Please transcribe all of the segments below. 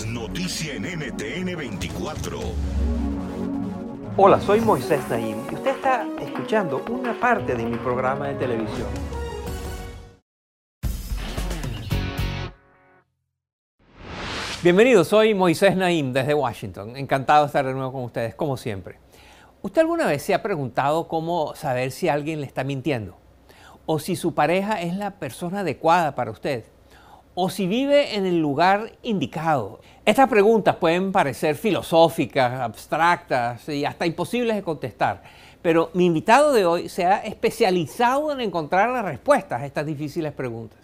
Es noticia en NTN 24. Hola, soy Moisés Naim y usted está escuchando una parte de mi programa de televisión. Bienvenido, soy Moisés Naim desde Washington. Encantado de estar de nuevo con ustedes, como siempre. ¿Usted alguna vez se ha preguntado cómo saber si alguien le está mintiendo? ¿O si su pareja es la persona adecuada para usted? ¿O si vive en el lugar indicado? Estas preguntas pueden parecer filosóficas, abstractas y hasta imposibles de contestar, pero mi invitado de hoy se ha especializado en encontrar las respuestas a estas difíciles preguntas.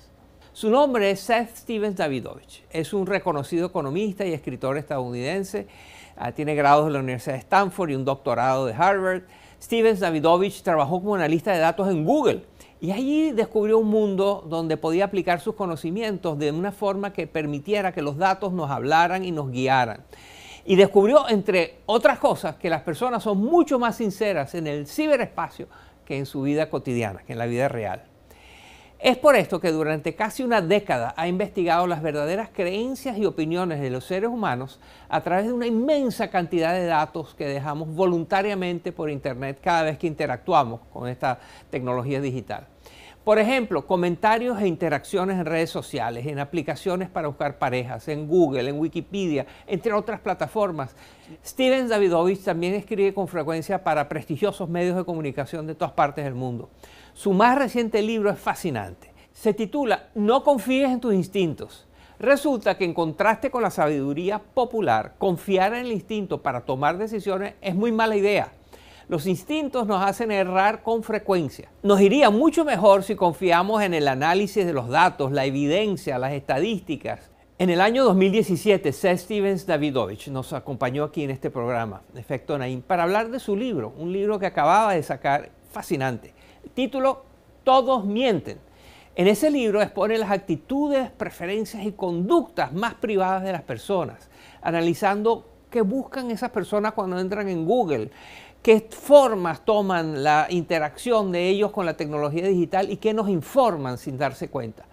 Su nombre es Seth Stevens Davidovich. Es un reconocido economista y escritor estadounidense. Ah, tiene grados de la Universidad de Stanford y un doctorado de Harvard. Stevens Davidovich trabajó como analista de datos en Google y allí descubrió un mundo donde podía aplicar sus conocimientos de una forma que permitiera que los datos nos hablaran y nos guiaran. Y descubrió, entre otras cosas, que las personas son mucho más sinceras en el ciberespacio que en su vida cotidiana, que en la vida real. Es por esto que durante casi una década ha investigado las verdaderas creencias y opiniones de los seres humanos a través de una inmensa cantidad de datos que dejamos voluntariamente por Internet cada vez que interactuamos con esta tecnología digital. Por ejemplo, comentarios e interacciones en redes sociales, en aplicaciones para buscar parejas, en Google, en Wikipedia, entre otras plataformas. Steven Davidovich también escribe con frecuencia para prestigiosos medios de comunicación de todas partes del mundo. Su más reciente libro es fascinante. Se titula No confíes en tus instintos. Resulta que en contraste con la sabiduría popular, confiar en el instinto para tomar decisiones es muy mala idea. Los instintos nos hacen errar con frecuencia. Nos iría mucho mejor si confiamos en el análisis de los datos, la evidencia, las estadísticas. En el año 2017, Seth Stevens Davidovich nos acompañó aquí en este programa, Efecto Naim, para hablar de su libro, un libro que acababa de sacar fascinante título Todos mienten. En ese libro expone las actitudes, preferencias y conductas más privadas de las personas, analizando qué buscan esas personas cuando entran en Google, qué formas toman la interacción de ellos con la tecnología digital y qué nos informan sin darse cuenta.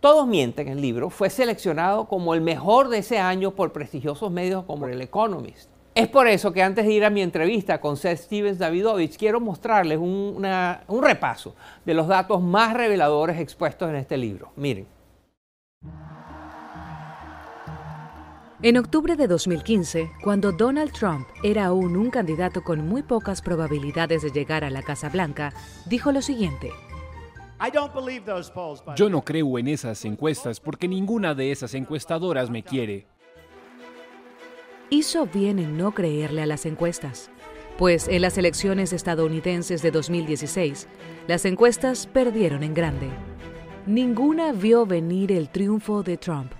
Todos mienten, el libro fue seleccionado como el mejor de ese año por prestigiosos medios como el Economist. Es por eso que antes de ir a mi entrevista con Seth Stevens Davidovich, quiero mostrarles un, un repaso de los datos más reveladores expuestos en este libro. Miren. En octubre de 2015, cuando Donald Trump era aún un candidato con muy pocas probabilidades de llegar a la Casa Blanca, dijo lo siguiente. Yo no creo en esas encuestas porque ninguna de esas encuestadoras me quiere hizo bien en no creerle a las encuestas, pues en las elecciones estadounidenses de 2016, las encuestas perdieron en grande. Ninguna vio venir el triunfo de Trump,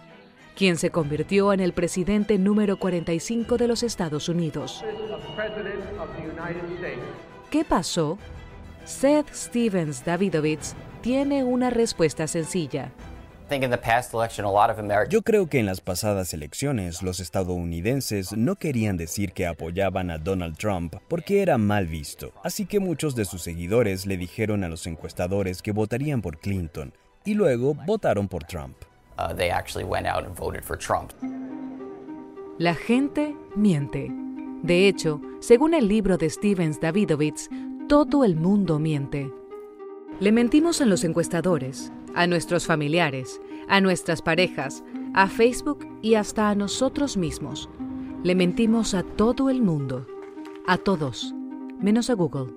quien se convirtió en el presidente número 45 de los Estados Unidos. ¿Qué pasó? Seth Stevens Davidovich tiene una respuesta sencilla. Yo creo que en las pasadas elecciones los estadounidenses no querían decir que apoyaban a Donald Trump porque era mal visto, así que muchos de sus seguidores le dijeron a los encuestadores que votarían por Clinton y luego votaron por Trump. Uh, La gente miente. De hecho, según el libro de Stevens Davidovich, todo el mundo miente. Le mentimos a los encuestadores, a nuestros familiares, a nuestras parejas, a Facebook y hasta a nosotros mismos. Le mentimos a todo el mundo, a todos, menos a Google.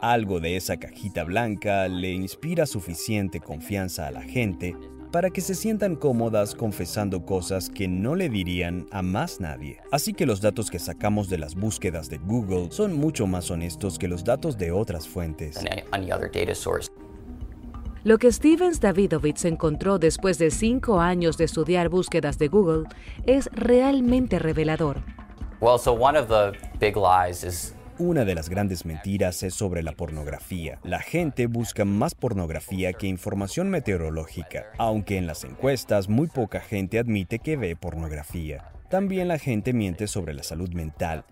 Algo de esa cajita blanca le inspira suficiente confianza a la gente para que se sientan cómodas confesando cosas que no le dirían a más nadie. Así que los datos que sacamos de las búsquedas de Google son mucho más honestos que los datos de otras fuentes. Lo que Stevens Davidovich encontró después de cinco años de estudiar búsquedas de Google es realmente revelador. Una de las grandes mentiras es sobre la pornografía. La gente busca más pornografía que información meteorológica, aunque en las encuestas muy poca gente admite que ve pornografía. También la gente miente sobre la salud mental.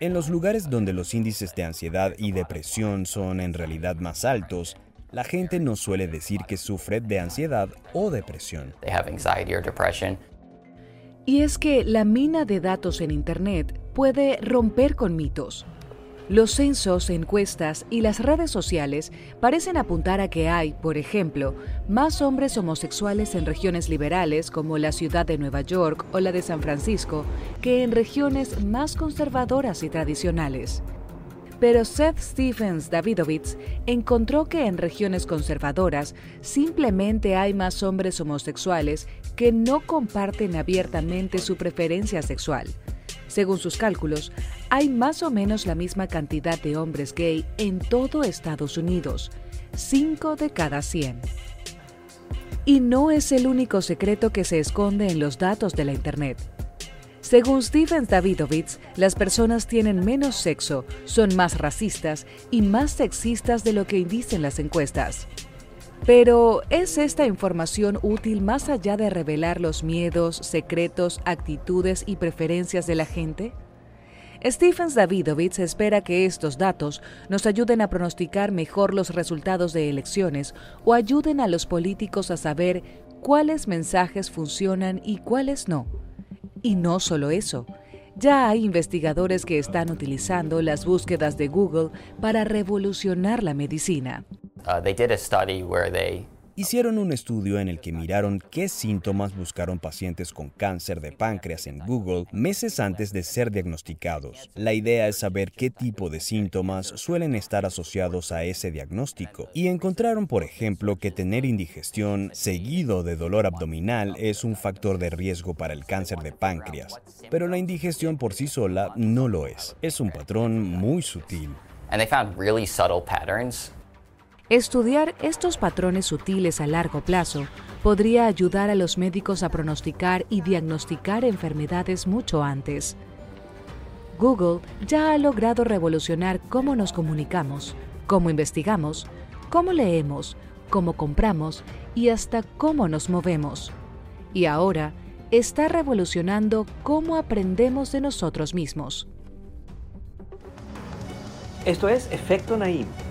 En los lugares donde los índices de ansiedad y depresión son en realidad más altos, la gente no suele decir que sufre de ansiedad o depresión. Y es que la mina de datos en Internet puede romper con mitos. Los censos, encuestas y las redes sociales parecen apuntar a que hay, por ejemplo, más hombres homosexuales en regiones liberales como la ciudad de Nueva York o la de San Francisco que en regiones más conservadoras y tradicionales. Pero Seth Stephens Davidovitz encontró que en regiones conservadoras simplemente hay más hombres homosexuales que no comparten abiertamente su preferencia sexual. Según sus cálculos, hay más o menos la misma cantidad de hombres gay en todo Estados Unidos, 5 de cada 100. Y no es el único secreto que se esconde en los datos de la Internet. Según Stephen Davidovitz, las personas tienen menos sexo, son más racistas y más sexistas de lo que dicen las encuestas. Pero, ¿es esta información útil más allá de revelar los miedos, secretos, actitudes y preferencias de la gente? Stephens Davidovitz espera que estos datos nos ayuden a pronosticar mejor los resultados de elecciones o ayuden a los políticos a saber cuáles mensajes funcionan y cuáles no y no solo eso, ya hay investigadores que están utilizando las búsquedas de Google para revolucionar la medicina. Uh, Hicieron un estudio en el que miraron qué síntomas buscaron pacientes con cáncer de páncreas en Google meses antes de ser diagnosticados. La idea es saber qué tipo de síntomas suelen estar asociados a ese diagnóstico. Y encontraron, por ejemplo, que tener indigestión seguido de dolor abdominal es un factor de riesgo para el cáncer de páncreas. Pero la indigestión por sí sola no lo es. Es un patrón muy sutil. Estudiar estos patrones sutiles a largo plazo podría ayudar a los médicos a pronosticar y diagnosticar enfermedades mucho antes. Google ya ha logrado revolucionar cómo nos comunicamos, cómo investigamos, cómo leemos, cómo compramos y hasta cómo nos movemos. Y ahora está revolucionando cómo aprendemos de nosotros mismos. Esto es Efecto Naim